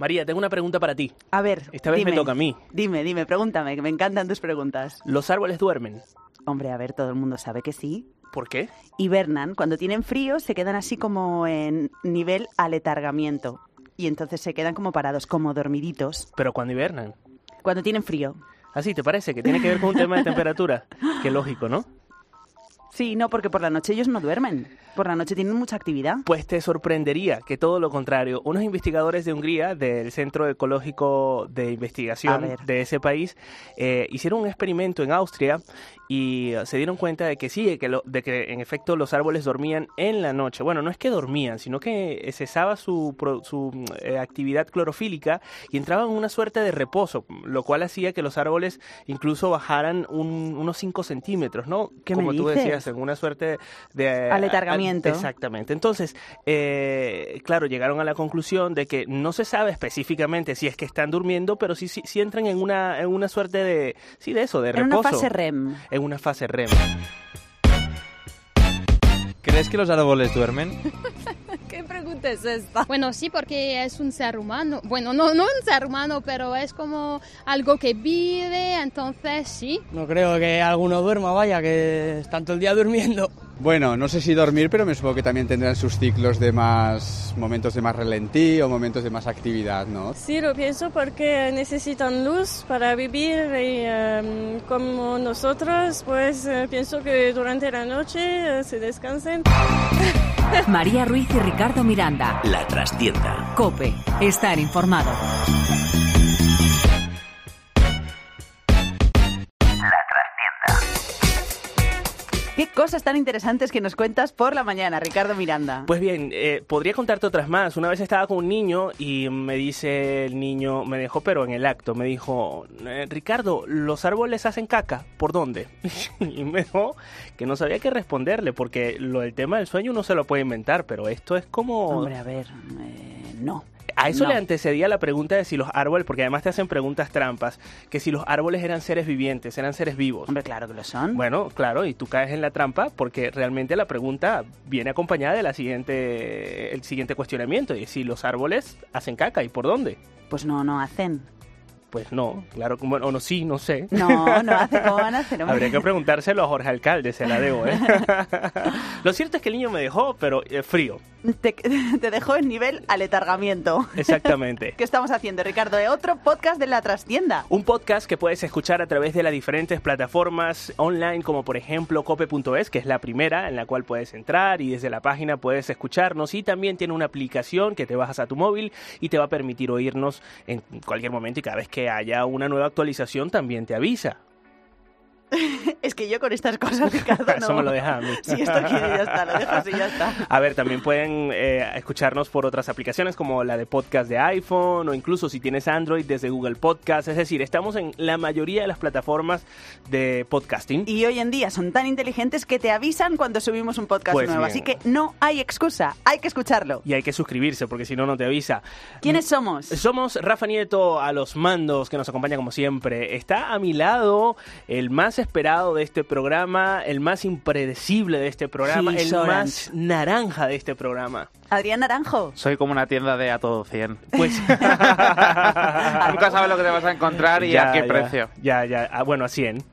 María, tengo una pregunta para ti. A ver, Esta vez me toca a mí. Dime, dime, pregúntame, que me encantan tus preguntas. ¿Los árboles duermen? Hombre, a ver, todo el mundo sabe que sí. ¿Por qué? Hibernan, cuando tienen frío se quedan así como en nivel aletargamiento. Y entonces se quedan como parados, como dormiditos. Pero cuando hibernan. Cuando tienen frío. Así, ¿te parece? Que tiene que ver con un tema de temperatura. Qué lógico, ¿no? Sí, no, porque por la noche ellos no duermen. Por la noche tienen mucha actividad. Pues te sorprendería que todo lo contrario. Unos investigadores de Hungría, del Centro Ecológico de Investigación de ese país, eh, hicieron un experimento en Austria y eh, se dieron cuenta de que sí, de que, lo- de que en efecto los árboles dormían en la noche. Bueno, no es que dormían, sino que cesaba su, su eh, actividad clorofílica y entraban en una suerte de reposo, lo cual hacía que los árboles incluso bajaran un- unos 5 centímetros, ¿no? ¿Qué me Como tú dices? decías, en una suerte de... Aletargamiento. Exactamente. Entonces, eh, claro, llegaron a la conclusión de que no se sabe específicamente si es que están durmiendo, pero sí, sí, sí entran en una, en una suerte de, sí, de eso, de En reposo. una fase REM. En una fase REM. ¿Crees que los árboles duermen? ¿Qué pregunta es esta? Bueno, sí, porque es un ser humano. Bueno, no, no un ser humano, pero es como algo que vive, entonces sí. No creo que alguno duerma, vaya, que están todo el día durmiendo. Bueno, no sé si dormir, pero me supongo que también tendrán sus ciclos de más momentos de más relentí o momentos de más actividad, ¿no? Sí, lo pienso porque necesitan luz para vivir y em, como nosotros, pues eh, pienso que durante la noche eh, se descansen. María Ruiz y Ricardo Miranda. La trastienda. Cope. Estar informado. ¿Qué cosas tan interesantes que nos cuentas por la mañana, Ricardo Miranda? Pues bien, eh, podría contarte otras más. Una vez estaba con un niño y me dice el niño, me dejó, pero en el acto, me dijo, eh, Ricardo, ¿los árboles hacen caca? ¿Por dónde? y me dijo que no sabía qué responderle, porque lo del tema del sueño uno se lo puede inventar, pero esto es como... Hombre, a ver, eh, no. A eso No. le antecedía la pregunta de si los árboles, porque además te hacen preguntas trampas, que si los árboles eran seres vivientes, eran seres vivos. Hombre, claro que lo son. Bueno, claro, y tú caes en la trampa porque realmente la pregunta viene acompañada de la siguiente, el siguiente cuestionamiento, y si los árboles hacen caca y por dónde. Pues no, no hacen. Pues no, claro, como- o no, sí, no sé. No, no hace cómo van a hacer. Habría que preguntárselo a Jorge Alcalde, se la debo, ¿eh? Lo cierto es que el niño me dejó, pero eh, frío, Te, te dejó en nivel aletargamiento. exactamente. ¿Qué estamos haciendo, Ricardo? Eh, Otro podcast de la trastienda. Un podcast que puedes escuchar a través de las diferentes plataformas online, como por ejemplo cope.es, que es la primera en la cual puedes entrar y desde la página puedes escucharnos. Y también tiene una aplicación que te bajas a tu móvil y te va a permitir oírnos en cualquier momento y cada vez que haya una nueva actualización también te avisa. Es que yo con estas cosas, Ricardo, no. Eso me lo deja a mí. Si esto quiere, ya está, lo dejo así, ya está. A ver, también pueden eh, escucharnos por otras aplicaciones como la de podcast de iPhone o incluso si tienes Android desde Google Podcast. Es decir, estamos en la mayoría de las plataformas de podcasting. Y hoy en día son tan inteligentes que te avisan cuando subimos un podcast Pues nuevo. bien. Así que no hay excusa, hay que escucharlo. Y hay que suscribirse porque si no, no te avisa. ¿Quiénes somos? Somos Rafa Nieto a los mandos que nos acompaña como siempre. Está a mi lado el más esperado de este programa, el más impredecible de este programa, el más naranja de este programa. Adrián Naranjo. Soy como una tienda de a todo 100. Pues Nunca sabes lo que te vas a encontrar y Ya, a qué ya, precio. Ya, ya. Ah, bueno, a 100.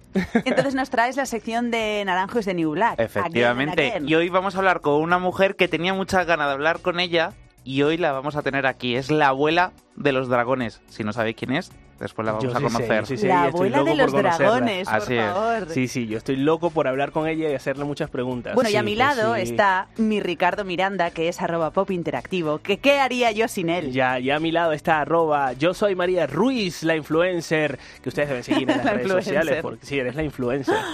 Entonces nos traes la sección de Naranjos de New Black. Efectivamente. Again and again. Y hoy vamos a hablar con una mujer que tenía muchas ganas de hablar con ella y hoy la vamos a tener aquí. Es la abuela de los dragones. Si no sabéis quién es, después la vamos Yo a sí conocer. sí sé, La abuela de los dragones, Así por es. favor. Sí, sí, yo estoy loco por hablar con ella y hacerle muchas preguntas. Bueno, y a Sí, mi pues lado sí. está mi Ricardo Miranda, que es arroba pop interactivo. Que ¿Qué haría yo sin él? Ya, ya a mi lado está arroba yo soy María Ruiz, la influencer, que ustedes deben seguir en las La redes influencer. sociales, porque sí, eres la influencer.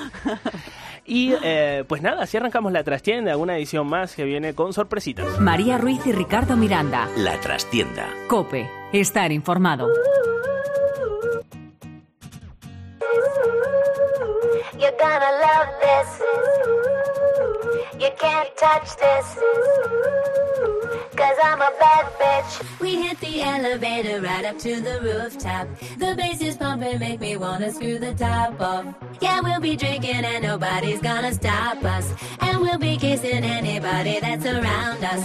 Y eh, pues nada, así arrancamos la trastienda, una edición más que viene con sorpresitas. María Ruiz y Ricardo Miranda. La trastienda. Cope. Estar informado. You're gonna love this. You can't touch this. Cause I'm a bad bitch. We hit the elevator right up to the rooftop. The bass is pumping, make me wanna screw the top off. Yeah, we'll be drinking and nobody's gonna stop us. And we'll be kissing anybody that's around us.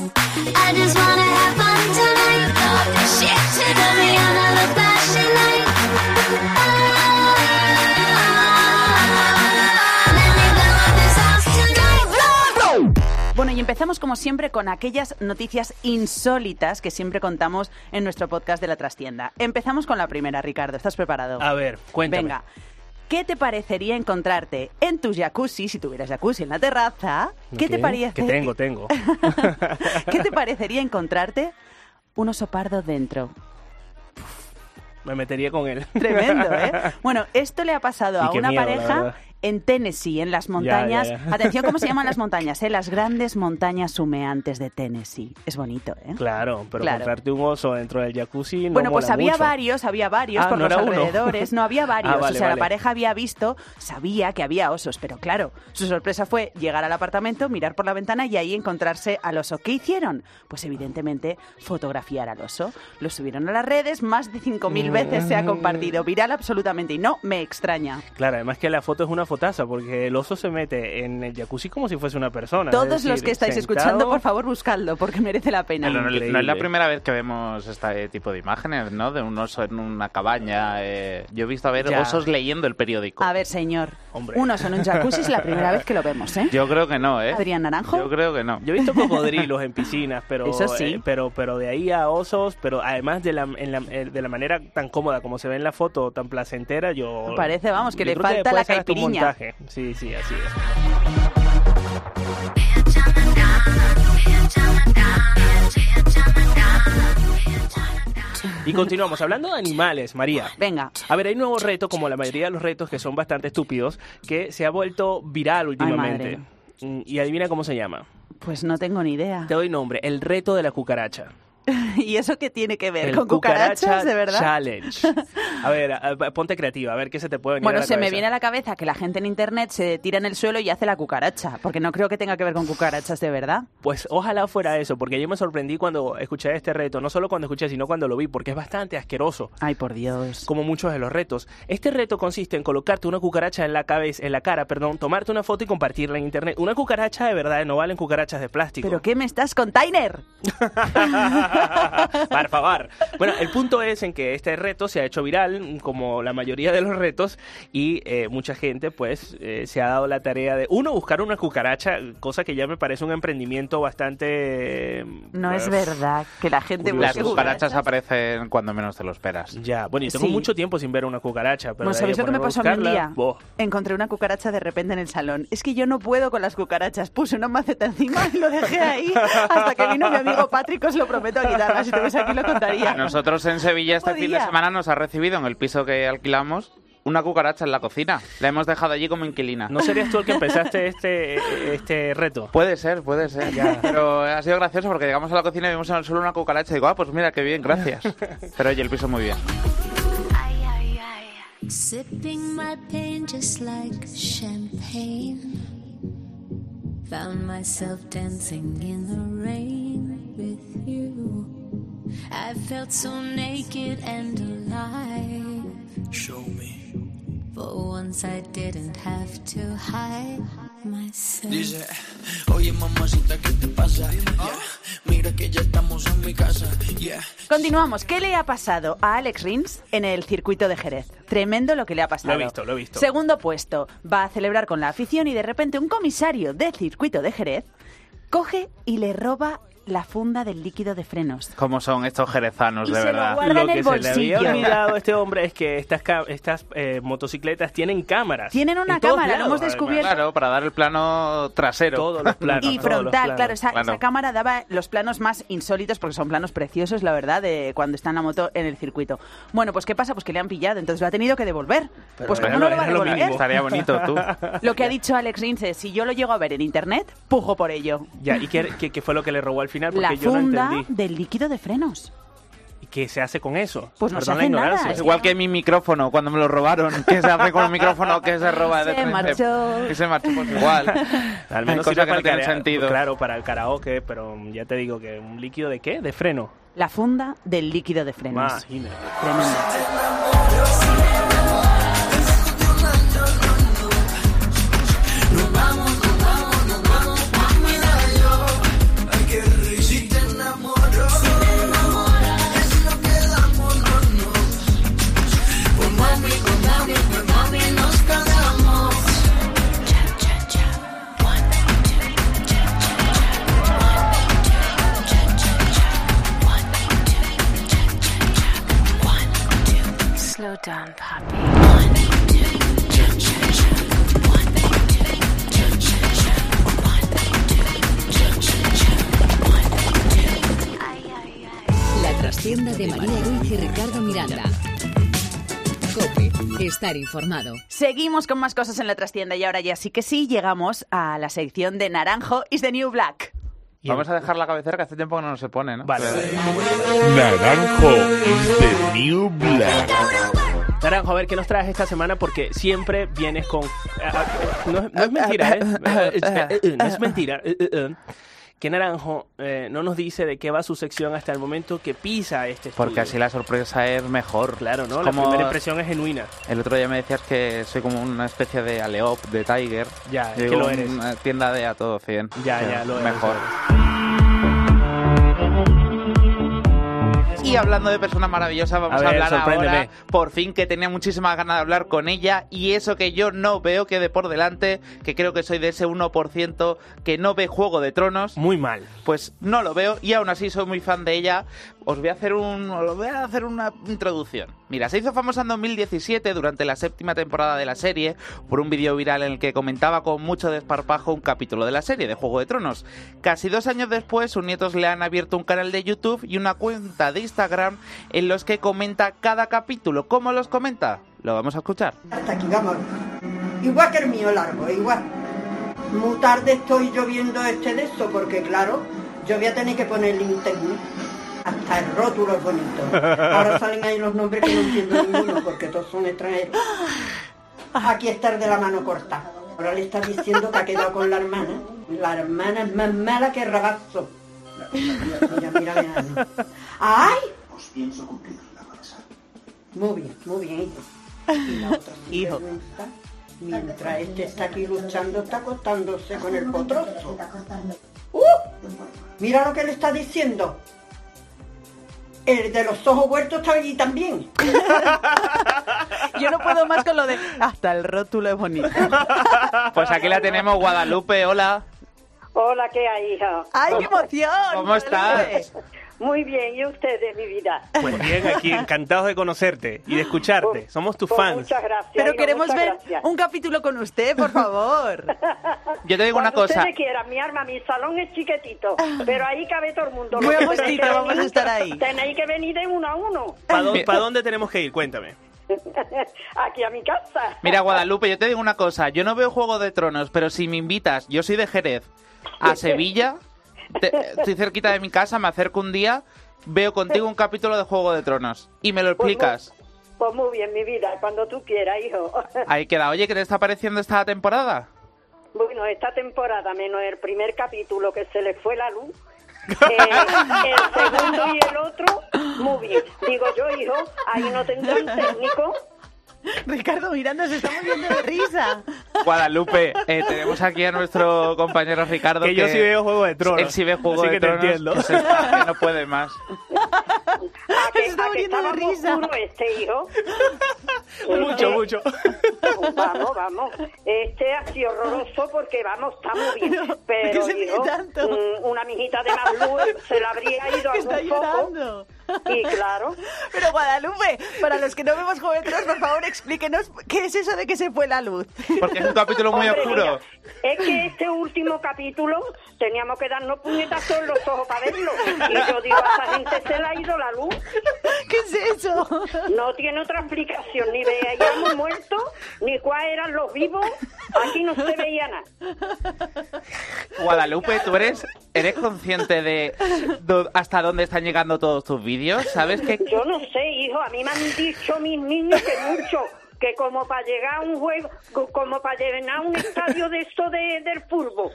I just wanna have fun tonight. All this shit, she got me on a passion night. Oh. To the empezamos como siempre con aquellas noticias insólitas que siempre contamos en nuestro podcast de la trastienda. Empezamos con la primera, Ricardo. ¿Estás preparado? A ver, cuéntame. Venga. ¿Qué te parecería encontrarte en tu jacuzzi, si tuvieras jacuzzi en la terraza? ¿Qué, te parece? Que tengo, tengo. ¿Qué te parecería encontrarte un oso pardo dentro? Me metería con él. Tremendo, ¿eh? Bueno, esto le ha pasado Y a una miedo, pareja. En Tennessee, en las montañas. ya. Atención, ¿cómo se llaman las montañas? eh? Las grandes montañas humeantes de Tennessee. Es bonito, ¿eh? Claro, pero Claro. comprarte un oso dentro del jacuzzi no bueno, pues mola había mucho. varios, había varios Ah, por no los uno. alrededores. No, había varios. Ah, vale, o sea, vale. la pareja había visto, sabía que había osos, pero claro, su sorpresa fue llegar al apartamento, mirar por la ventana y ahí encontrarse al oso. ¿Qué hicieron? Pues evidentemente fotografiar al oso. Lo subieron a las redes, más de 5.000 veces se ha compartido. Viral absolutamente y no me extraña. Claro, además que la foto es una fotaza porque el oso se mete en el jacuzzi como si fuese una persona. Todos es los decir, que estáis sentado- escuchando, por favor, buscadlo porque merece la pena. No, no es la primera vez que vemos este tipo de imágenes, ¿no? De un oso en una cabaña. eh. Yo he visto a ver Ya. osos leyendo el periódico. A ver, señor. Hombre. Uno son un jacuzzi es la primera vez que lo vemos, ¿eh? Yo creo que no, ¿eh? Adrián Naranjo. Yo creo que no. Yo he visto cocodrilos en piscinas, pero, Eso sí. eh, pero, pero de ahí a osos, pero además de la, en la- eh, de la manera tan cómoda como se ve en la foto, tan placentera, yo... Parece, vamos, que le falta puede la un caipiriña. Sí, sí, así es. Y continuamos hablando de animales, María. Venga. A ver, hay un nuevo reto, como la mayoría de los retos que son bastante estúpidos, que se ha vuelto viral últimamente. Mm, y adivina cómo se llama. Pues no tengo ni idea. Te doy nombre, el reto de la cucaracha. ¿Y eso qué tiene que ver? El ¿Con cucarachas, cucaracha de verdad? Challenge. A ver, a- a- ponte creativa, a ver qué se te puede venir Bueno, a la se me viene a la cabeza que la gente en internet se tira en el suelo y hace la cucaracha, porque no creo que tenga que ver con cucarachas de verdad. Pues ojalá fuera eso, porque yo me sorprendí cuando escuché este reto, no solo cuando escuché, sino cuando lo vi, porque es bastante asqueroso. Ay, por Dios. Como muchos de los retos. Este reto consiste en colocarte una cucaracha en la cabeza, en la cara, perdón, tomarte una foto y compartirla en internet. Una cucaracha de verdad, no valen cucarachas de plástico. ¿Pero qué me estás con Tyner? Por favor. Bueno, el punto es en que este reto se ha hecho viral, como la mayoría de los retos, y eh, mucha gente, pues, eh, se ha dado la tarea de, uno, buscar una cucaracha, cosa que ya me parece un emprendimiento bastante... No es pues, verdad que la gente Las cucarachas aparecen cuando menos te lo esperas. Ya, bueno, y tengo Sí. mucho tiempo sin ver una cucaracha, pero... ¿sabéis lo que me pasó a mí un día? boh. Encontré una cucaracha de repente en el salón. Es que yo no puedo con las cucarachas. Puse una maceta encima y lo dejé ahí hasta que vino mi amigo Patrick, os lo prometo a quitarla. Si tuviese aquí lo contaría. A nosotros en Sevilla este fin de Podía. semana nos ha recibido en el piso que alquilamos una cucaracha en la cocina. La hemos dejado allí como inquilina. ¿No serías tú el que empezaste este, este reto? Puede ser, puede ser. Pero ha sido gracioso porque llegamos a la cocina y vimos en el suelo una cucaracha y digo, ah, pues mira, qué bien, gracias. Pero oye, el piso muy bien. Sipping my pain just like champagne. Found myself dancing in the rain with you. I felt so naked and alive. Show me. For once I didn't have to hide myself. Dice, oye mamacita, ¿qué te pasa? Yeah. Mira que ya estamos en mi casa. Yeah. Continuamos. ¿Qué le ha pasado a Alex Rins en el circuito de Jerez? Tremendo lo que le ha pasado. Lo he visto, lo he visto. Segundo puesto. Va a celebrar con la afición y de repente un comisario del circuito de Jerez coge y le roba la funda del líquido de frenos. ¿Cómo son estos jerezanos, Y de se lo verdad? guarda Lo en que el se le había bolsillo. olvidado a este hombre es que estas, estas eh, motocicletas tienen cámaras. Tienen una cámara, lo lados, hemos además. descubierto. Claro, para dar el plano trasero. Todos los planos. Y los frontal, planos. claro esa, Claro. esa cámara daba los planos más insólitos porque son planos preciosos, la verdad, de cuando está en la moto en el circuito. Bueno, pues ¿qué pasa? Pues que le han pillado, entonces lo ha tenido que devolver. Pero pues ¿cómo lo- no lo va a lo devolver? Estaría bonito, tú. Lo que ha dicho Alex Rins es, si yo lo llego a ver en internet, pujo por ello. Ya, ¿y qué, qué- qué fue lo que le robó al final? Porque La yo no funda entendí. del líquido de frenos. ¿Y qué se hace con eso? Pues no se Perdón la hace nada, ignorancia. es Igual que mi micrófono cuando me lo robaron. ¿Qué se hace con el micrófono que se roba de Se marchó. Y se marchó pues igual. Al menos Cosa que no tiene sentido. Claro, para el karaoke, pero ya te digo que un líquido de qué? De freno. La funda del líquido de frenos. Imagínate. Tremendo. Done, trastienda de María Ruiz y Ricardo Miranda. Cope, estar informado. Seguimos con más cosas en la trastienda y ahora ya sí que sí llegamos a la sección de Naranjo is the New Black. Vamos a dejar la cabecera que hace tiempo que no se pone, ¿no? Vale. Naranjo is the new black. Naranjo, a ver, ¿qué nos traes esta semana? Porque siempre vienes con... ah, ah, No, es- no es mentira, ¿eh? Eh, eh, eh, No es mentira. eh, eh, eh, Que Naranjo eh, no nos dice de qué va su sección hasta el momento que pisa este estudio. Porque así la sorpresa es mejor. Claro, ¿no? Es La como- primera impresión es genuina. El otro día me decías que soy como una especie de Aleop, de Tiger. Ya, es que lo eres. Una tienda de a todo 100. Ya, ya, lo eres, Mejor. lo Y hablando de persona maravillosa, vamos A a, ver, hablar sorpréndeme. ahora, por fin, que tenía muchísimas ganas de hablar con ella y eso que yo no veo quede por delante, que creo que soy de ese 1% que no ve Juego de Tronos. Muy mal. Pues no lo veo y aún así soy muy fan de ella. Os voy a hacer un os voy a hacer una introducción. Mira, se hizo famosa en 2017 durante la séptima temporada de la serie por un vídeo viral en el que comentaba con mucho desparpajo un capítulo de la serie de Juego de Tronos. Casi dos años después, sus nietos le han abierto un canal de YouTube y una cuenta de Instagram en los que comenta cada capítulo. ¿Cómo los comenta? Lo vamos a escuchar. Hasta aquí, vamos. Igual que el mío largo, igual. Muy tarde estoy yo viendo este de esto, porque claro, yo voy a tener que ponerle internet. Hasta el rótulo es bonito. Ahora salen ahí los nombres que no entiendo ninguno, porque todos son extranjeros. Aquí está el de la mano corta. Ahora le está diciendo que ha quedado con la hermana. La hermana es más mala que rabazo. Mira, mira, mira. mira. ¡Ay! Os pienso cumplir la Muy bien, muy bien, hijo. Y la otra Hijo. mientras este está aquí luchando, está acostándose con el potrozo. ¡Uh! Mira lo que le está diciendo. El de los ojos vueltos está allí también. Yo no puedo más con lo de hasta el rótulo es bonito. Pues aquí la tenemos, Guadalupe, hola. Hola, ¿qué hay, hija? ¡Ay, qué emoción! ¿Cómo estás? Muy bien, ¿y ustedes, mi vida? Pues bien, aquí encantados de conocerte y de escucharte. Somos tus Pues fans. muchas gracias. Pero queremos ver gracias. un capítulo con usted, por favor. Yo te digo una cosa. ustedes quieran, mi arma, mi salón es chiquitito, pero ahí cabe todo el mundo. Muy agustito, vamos a venir- estar ahí. Tenéis que venir de uno a uno. ¿Para dónde, pa' dónde tenemos que ir? Cuéntame. Aquí a mi casa. Mira, Guadalupe, yo te digo una cosa. Yo no veo Juego de Tronos, pero si me invitas, yo soy de Jerez, a Sevilla, te- estoy cerquita de mi casa, me acerco un día, veo contigo un capítulo de Juego de Tronos y me lo explicas. Pues muy bien, mi vida, cuando tú quieras, hijo. Ahí queda. Oye, ¿qué te está pareciendo esta temporada? Bueno, esta temporada, menos el primer capítulo que se le fue la luz, eh, el segundo y el otro, muy bien. Digo yo, hijo, ahí no tendrán técnico. Ricardo Miranda se está muriendo de risa. Guadalupe, eh, tenemos aquí a nuestro compañero Ricardo. Que yo sí veo Juego de Tronos. Él sí ve Juego Así de que te Tronos. entiendo. Que, se está- que no puede más. ¿A que, está a que muriendo de risa. este hijo? mucho, Este- mucho. Vamos, vamos. Este ha sido horroroso porque, vamos, está muy bien. ¿por qué Pero, se hijo, tanto? mm, una mijita de más luz se la habría ido a Que está Y claro, Pero Guadalupe, para los que no vemos Juego de por favor, explíquenos qué es eso de que se fue la luz. Porque es un capítulo muy Hombre, oscuro. mira, es que este último capítulo teníamos que darnos puñetazos en los ojos para verlo. Y yo digo, a esa gente se le ha ido la luz. ¿Qué es eso? No tiene otra explicación, ni veíamos muertos, ni cuáles eran los vivos. Aquí no se veía nada. Guadalupe, ¿tú eres, eres consciente de do- hasta dónde están llegando todos tus vídeos? ¿Sabes que Yo no sé, hijo, a mí me han dicho mis niños que mucho, que como para llegar a un juego, co- como para llenar un estadio de esto de, del fútbol.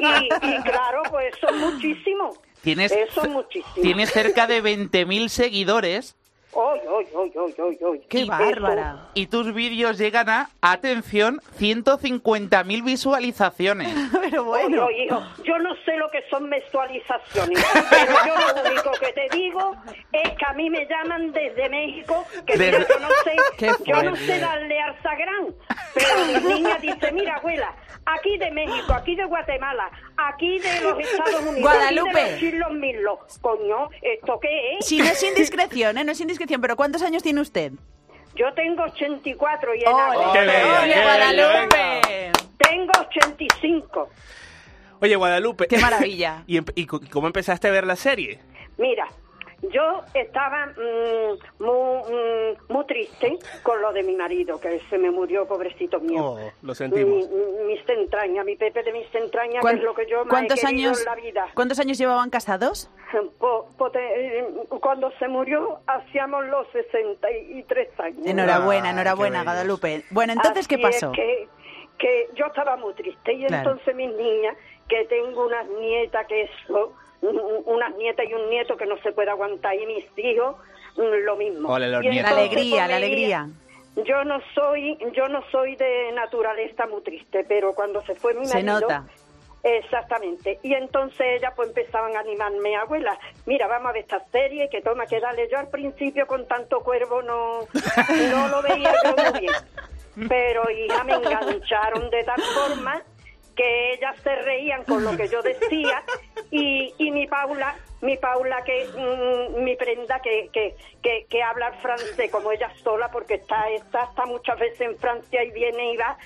Y, y claro, pues son muchísimos. tienes, Eso es muchísimo. tienes cerca de 20.000 seguidores Oy, oy, oy, oy, oy, oy. ¡Qué Eso- bárbara! y tus vídeos llegan a, atención, 150.000 visualizaciones? Pero bueno. Oye, hijo, yo no sé lo que son mensualizaciones, pero yo lo único que te digo es que a mí me llaman desde México, que Desde- yo no sé, Qué yo no sé darle al sagrán, pero mi niña dice, mira abuela, aquí de México, aquí de Guatemala, aquí de los Estados Unidos, Guadalupe. aquí de los chilos milos, coño, ¿esto qué es? Si no es indiscreción, ¿eh? No es indiscreción, pero ¿cuántos años tiene usted? Yo tengo 84 y en ¡Ole, agosto ¡Qué bella, ole, qué Guadalupe! tengo 85. Oye, Guadalupe. ¡Qué maravilla! ¿Y, cómo empezaste a ver la serie? Mira, yo estaba mm, muy, mm, muy triste con lo de mi marido, que se me murió, pobrecito mío. Oh, lo sentimos. Mi- mis entrañas, mi Pepe de mis entrañas, que ¿Cuán- es lo que yo más he ¿Cuántos querido años, en la vida. ¿Cuántos años llevaban casados? Po- po- te- eh, cuando se murió, hacíamos los 63 años. Enhorabuena, Ah, enhorabuena, qué. Guadalupe. Bueno, entonces, ¿qué Así es pasó? que, que yo estaba muy triste y Claro. entonces mis niñas, que tengo unas nietas que eso, unas nietas y un nieto que no se puede aguantar y mis hijos mm, lo mismo. Ole, los Y nietos. La alegría, pues, la alegría. yo no soy, yo no soy de naturaleza muy triste, pero cuando se fue mi Se marido, nota. Exactamente. Y entonces ellas pues empezaban a animarme, abuela, mira, vamos a ver esta serie, que toma, que dale. Yo al principio con tanto cuervo no, no lo veía yo muy bien. Pero hija, me engancharon de tal forma que ellas se reían con lo que yo decía y, y mi Paula, mi Paula que mm, mi prenda que, que, que, que habla francés como ella sola porque está, está, está muchas veces en Francia y viene y va,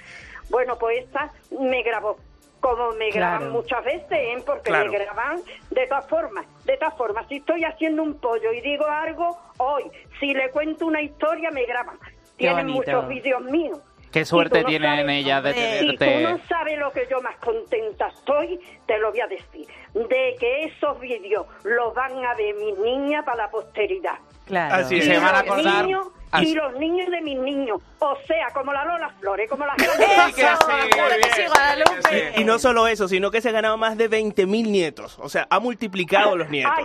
bueno pues esta me grabó como me Claro. graban muchas veces, ¿eh? porque Claro. me graban de todas formas, de todas formas, si estoy haciendo un pollo y digo algo, hoy, si le cuento una historia me graban. Tienen muchos vídeos míos. Qué suerte no tienen sabes, ellas de hombre. Si tú tenerte. no sabes lo que yo más contenta estoy, te lo voy a decir. De que esos vídeos los van a ver mis niñas para la posteridad. Claro. Así Y se van a los acordar. niños- Así- Y los niños de mis niños. O sea, como la Lola Flores, como las ¡Eso! que sí, ¡Claro muy que sí, bien, Guadalupe! Y no solo eso, sino que se ha ganado más de 20.000 nietos. O sea, ha multiplicado los nietos. Ay,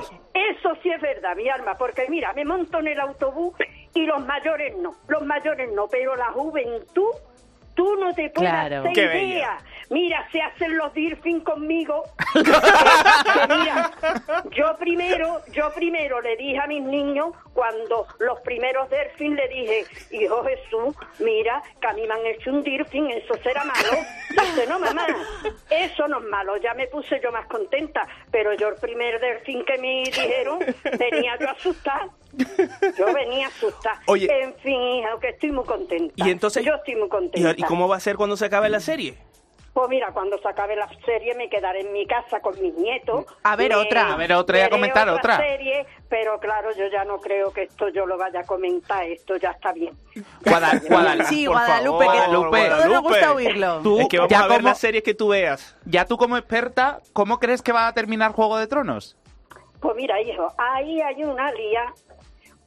eso sí es verdad, mi alma, porque mira, me monto en el autobús y los mayores no, los mayores no, pero la juventud, tú no te puedes Claro. hacer Qué bella. idea. Mira, se hacen los dirfing conmigo. que, que mira, yo primero, yo primero le dije a mis niños, cuando los primeros dirfing le dije, hijo Jesús, mira, que a mí me han hecho un dirfing, eso será malo. Dice, no mamá, eso no es malo, ya me puse yo más contenta, pero yo el primer delfín que me dijeron, venía yo asustada. Yo venía asustada. Oye. En fin, hija, que estoy muy contenta. Y entonces, Yo estoy muy ¿y, contenta. y cómo va a ser cuando se acabe la serie? Pues mira, cuando se acabe la serie me quedaré en mi casa con mis nietos. A ver Me- otra. A ver otra y a veré comentar otra. serie, pero claro, yo ya no creo que esto yo lo vaya a comentar, esto ya está bien. Guada- Guada- Sí, por Guadalupe, favor, que Guadalupe. todo nos gusta oírlo. Tú, es que vamos ya a ver como- las series que tú veas. Ya tú como experta, ¿cómo crees que va a terminar Juego de Tronos? Pues mira, hijo, ahí hay una lía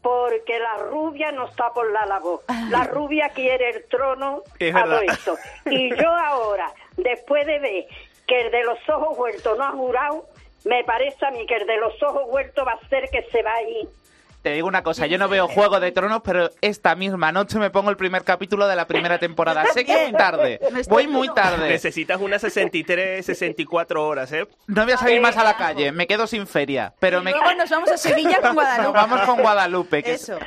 porque la rubia no está por la labor. La rubia quiere el trono Es a todo esto. Y yo ahora, después de ver que el de los ojos vueltos no ha jurado, me parece a mí que el de los ojos vueltos va a ser que se va a ir. Te digo una cosa, yo no veo Juego de Tronos, pero esta misma noche me pongo el primer capítulo de la primera temporada. Sé que es tarde, voy muy tarde. Necesitas unas 63, 64 horas, ¿eh? No voy a salir más a la calle, me quedo sin feria, pero me... Luego nos vamos a Sevilla con Guadalupe. Nos vamos con Guadalupe. Que Eso.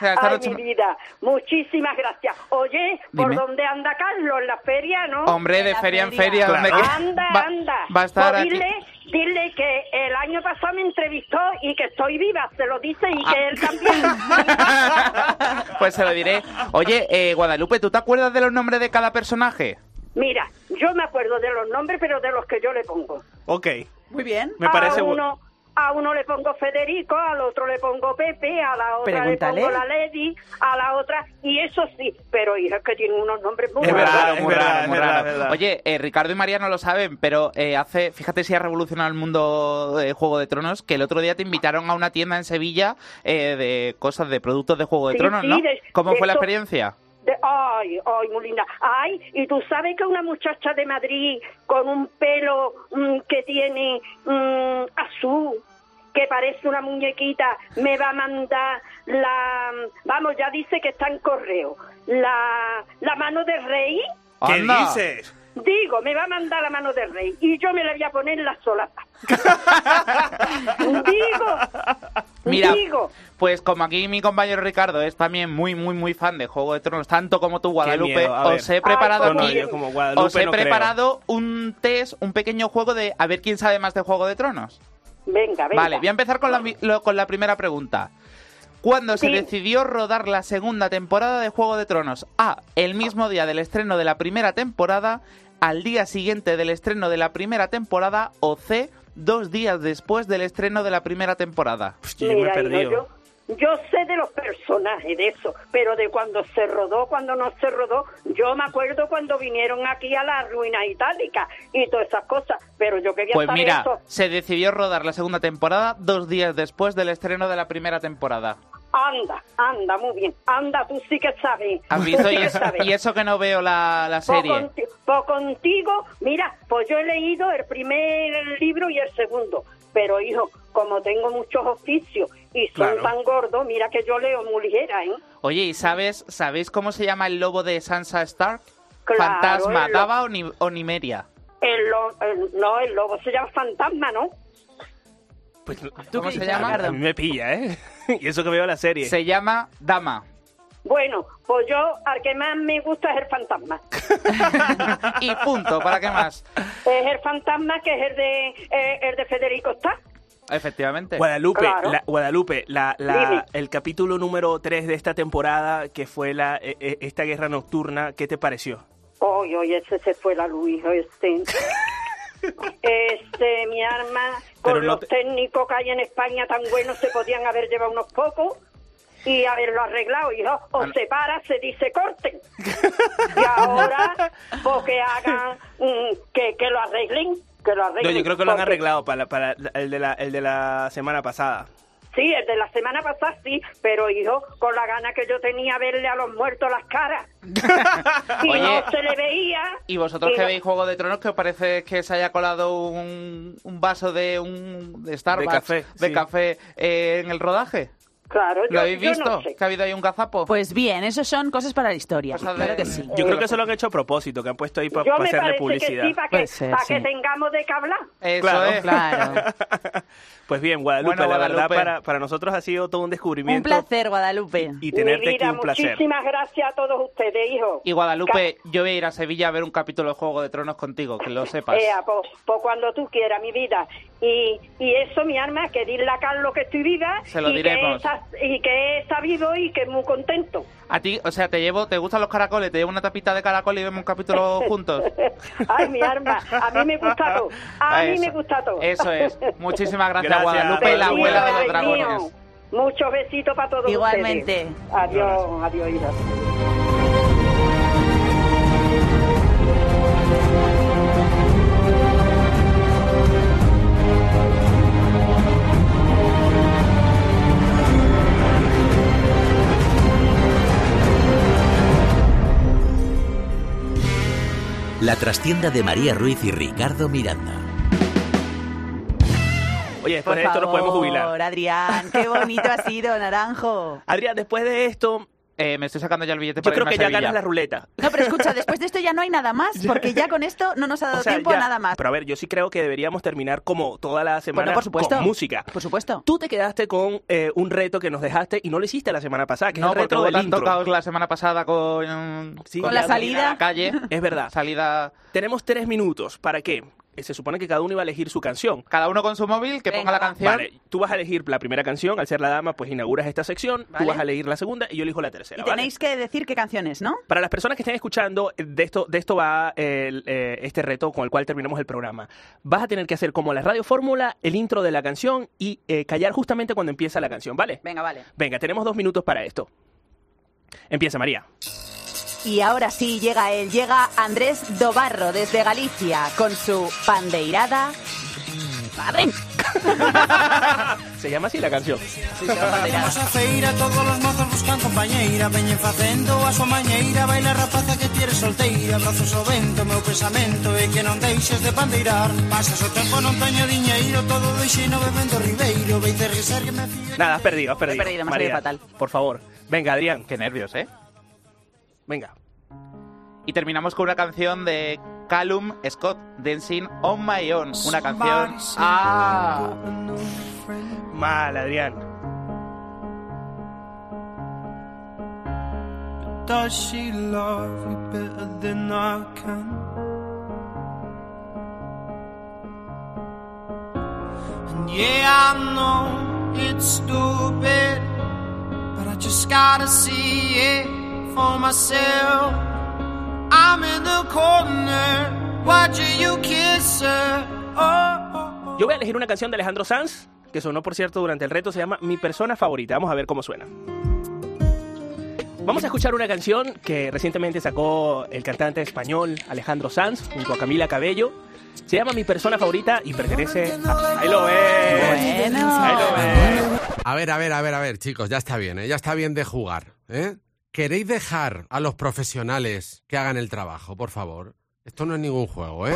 Ay, mi vida, muchísimas gracias. Oye, ¿por Dime. dónde anda Carlos? ¿En la feria, no? Hombre, de feria en feria, Claro. Anda, va, anda. va a estar Pues aquí. dile, dile que el año pasado me entrevistó y que estoy viva, se lo dice, y que él también. Pues se lo diré. Oye, eh, Guadalupe, ¿tú te acuerdas de los nombres de cada personaje? Mira, yo me acuerdo de los nombres, pero de los que yo le pongo. Ok. Muy bien. Me parece a uno, a uno le pongo Federico, al otro le pongo Pepe, a la otra Pregúntale. le pongo la Lady, a la otra, y eso sí, pero hija, es que tienen unos nombres muy Es raros. verdad, Raro, es muy verdad, raro, es muy verdad, raro. verdad. Oye, eh, Ricardo y María no lo saben, pero eh, hace, fíjate si ha revolucionado el mundo de Juego de Tronos, que el otro día te invitaron a una tienda en Sevilla eh, de cosas de productos de Juego de Sí, Tronos, sí, ¿no? de- ¿Cómo de fue la experiencia? De- ay, ay, muy linda. Ay, y tú sabes que una muchacha de Madrid con un pelo mm, que tiene mm, azul, que parece una muñequita, me va a mandar la... Vamos, ya dice que está en correo. La, la mano del rey. ¿Qué Anda. dices? Digo, me va a mandar la mano del rey y yo me la voy a poner en la solapa. digo, Mira, pues como aquí mi compañero Ricardo es también muy, muy, muy fan de Juego de Tronos, tanto como tú, Guadalupe, miedo, os he preparado Ay, No, no, aquí, como os he no creo. preparado un test, un pequeño juego de a ver quién sabe más de Juego de Tronos. Venga, venga. Vale, voy a empezar con la, lo- con la primera pregunta. ¿Cuándo se decidió rodar la segunda temporada de Juego de Tronos? A. El mismo día del estreno de la primera temporada, al día siguiente del estreno de la primera temporada o C. Dos días después del estreno de la primera temporada. Mira, hijo, yo, yo sé de los personajes de eso, pero de cuando se rodó, cuando no se rodó, yo me acuerdo cuando vinieron aquí a la ruina itálica y todas esas cosas, pero yo quería Pues saber mira, eso. se decidió rodar la segunda temporada dos días después del estreno de la primera temporada. Anda, anda, muy bien, anda, tú sí que sabes. ¿Has tú visto? sí Y eso, sabes. y eso que no veo la, la Pues serie. conti- pues contigo, mira, pues yo he leído el primer libro y el segundo, pero hijo, como tengo muchos oficios y son Claro. tan gordos, mira que yo leo muy ligera, ¿eh? Oye, ¿y sabes, sabéis cómo se llama el lobo de Sansa Stark? Claro, Fantasma, Dava o, Ni- o Nimeria. El, lo- el- no, el lobo se llama fantasma, ¿no? Pues, ¿Cómo se llama? A mí me pilla, ¿eh? y eso que veo la serie. Se llama Dama. Bueno, pues yo al que más me gusta es el fantasma. y punto, ¿para qué más? Es el fantasma que es el de, eh, el de Federico está. Efectivamente. Guadalupe, Claro. la, Guadalupe la, el capítulo número 3 de esta temporada, que fue la, e- e- esta guerra nocturna, ¿qué te pareció? Oye, oye, ese se fue la luz, este. Este, mi arma, Pero con no los te- técnicos que hay en España tan buenos, se podían haber llevado unos pocos y haberlo arreglado, hijo. O se para, se dice corten. Y ahora, pues que hagan, mm, que, que lo arreglen, que lo No, arreglen. yo creo que lo han arreglado para, para el, de la, el de la semana pasada. Sí, el de la semana pasada sí, pero hijo, con la gana que yo tenía verle a los muertos las caras. y Oye. no se le veía. ¿Y vosotros y que no- veis Juego de Tronos, que os parece que se haya colado un, un vaso de un de Starbucks, De café, de sí. café, eh, en el rodaje? Claro, ¿Lo habéis yo visto? no sé. ¿Que ha habido ahí un gazapo? Pues bien, eso son cosas para la historia. Cosas Claro que sí. Yo creo que eso lo han hecho a propósito, que han puesto ahí para Yo me hacerle parece publicidad. que sí, para que, Puede ser, para sí. que tengamos de qué hablar. Eso Claro. es. Claro. Pues bien, Guadalupe, Bueno, la verdad Guadalupe. para, para nosotros ha sido todo un Un descubrimiento placer, Guadalupe. y Mi tenerte aquí vida, un placer. muchísimas gracias a todos ustedes, hijo. Y Guadalupe, yo voy a ir a Sevilla a ver un capítulo de Juego de Tronos contigo, que lo sepas. Ea, pues, pues cuando tú quieras, mi vida. Y, y eso, mi arma, que dile a Carlos que estoy viva Se lo y, diremos. Que y que he sabido y que muy contento. A ti, o sea, te llevo, ¿te gustan los caracoles? Te llevo una tapita de caracol y vemos un capítulo juntos. Ay, mi arma, a mí me gusta todo. A mí Eso. me gusta todo. Eso es. Muchísimas gracias, Gracias. Guadalupe, la Besitos, abuela de los dragones. Muchos besitos para todos Igualmente. ustedes. Adiós, adiós. La trastienda de María Ruiz y Ricardo Miranda. Oye, después Por de esto nos podemos jubilar. Adrián, qué bonito ha sido, Naranjo. Adrián, después de esto, Eh, me estoy sacando ya el billete yo para creo irme que a ya Sevilla. ganas la ruleta. No, pero escucha, después de esto ya no hay nada más, porque ya con esto no nos ha dado O sea, tiempo a ya- nada más. Pero a ver, yo sí creo que deberíamos terminar como toda la semana Bueno, por supuesto. con música. Por supuesto. Tú te quedaste con eh, un reto que nos dejaste y no lo hiciste la semana pasada, que No, es el porque reto hubo del tanto intro. caos la semana pasada con, Sí, Con la salida. a la calle. Es verdad. Salida. Tenemos tres minutos. ¿Para qué? Se supone que cada uno iba a elegir su canción. Cada uno con su móvil, que Venga, ponga la canción. Vale, tú vas a elegir la primera canción, al ser la dama, pues inauguras esta sección, tú vas a elegir la segunda y yo elijo la tercera. Y ¿vale? tenéis que decir qué canciones, ¿no? Para las personas que estén escuchando, de esto, de esto va el, eh, este reto con el cual terminamos el programa. Vas a tener que hacer como la radio fórmula, el intro de la canción y eh, callar justamente cuando empieza la canción, ¿vale? Venga, vale. Venga, tenemos dos minutos para esto. Empieza, María. Y ahora sí llega él, llega Andrés Dobarro desde Galicia con su pandeirada. Padre. Se llama así la canción. Vamos a feira, todos os mozos buscan compañeira Veñen facendo a súa mañeira Baila rapaza que tire solteira Brazos ao vento, meu pensamento É que non deixes de pandeirar Pasas o tempo, non teño diñeiro Todo deixino bebendo ribeiro Veice risar que me fío Nada, has perdido, has perdido. perdido, me ha María, fatal. Por favor. Venga, Adrián. Qué nervios, ¿eh? Venga. Y terminamos con una canción de Callum Scott, Dancing on My Own. Una canción. ¡Ah! Mal, Adrián. Does she love you better than I can? And yeah, I know it's stupid, I just gotta see it for myself. I'm in the corner, watching you kiss her. Oh. Yo voy a elegir una canción de Alejandro Sanz, que sonó por cierto durante el reto, se llama Mi persona favorita. Vamos a ver cómo suena. Vamos a escuchar una canción que recientemente sacó el cantante español Alejandro Sanz junto a Camila Cabello. Se llama Mi persona favorita y pertenece a... Ahí lo ves. Ahí lo ves. A ver, a ver, a ver, a ver, chicos, ya está bien, ¿eh? ya está bien de jugar. ¿eh? ¿Queréis dejar a los profesionales que hagan el trabajo, por favor? Esto no es ningún juego, ¿eh?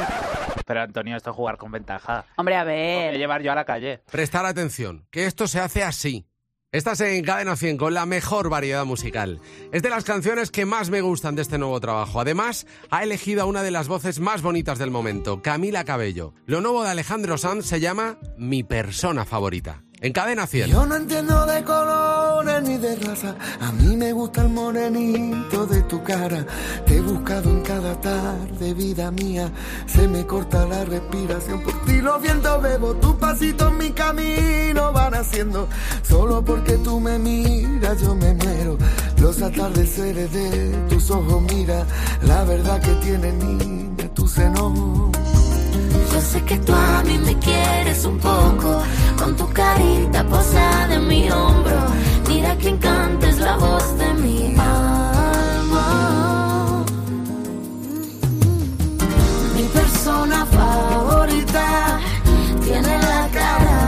Pero Antonio, esto es jugar con ventaja. Hombre, a Voy a ver. llevar yo a la calle. Prestar atención, que esto se hace así. Estás en Cadena 100 con la mejor variedad musical. Es de las canciones que más me gustan de este nuevo trabajo. Además, ha elegido a una de las voces más bonitas del momento, Camila Cabello. Lo nuevo de Alejandro Sanz se llama Mi persona favorita. En Cadena 100. Yo no entiendo de de raza. A mí me gusta el morenito de tu cara. Te he buscado en cada tarde, vida mía. Se me corta la respiración. Por ti los vientos bebo. Tus pasitos mi camino van haciendo. Solo porque tú me miras, yo me muero. Los atardeceres de tus ojos, mira. La verdad que tiene niña tu seno. Yo sé que tú a mí me quieres un poco, con tu carita posada en mi hombro. Mira que encanta es la voz de mi alma. Mi persona favorita tiene la cara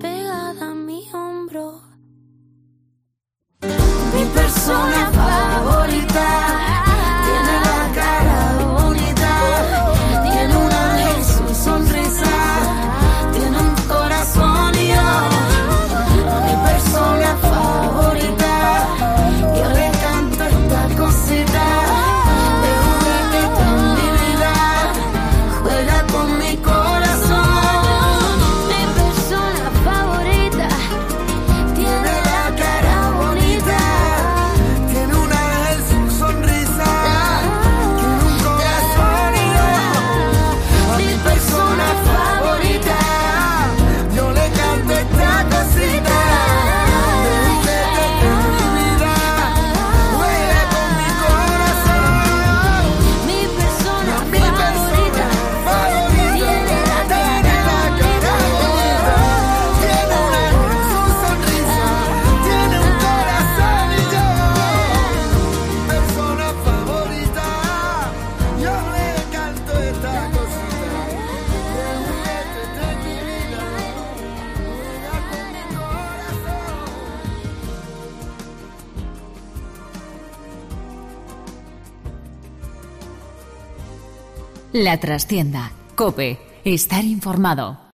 Pegada a mi hombro. Mi persona favorita La trastienda. Cope. Estar informado.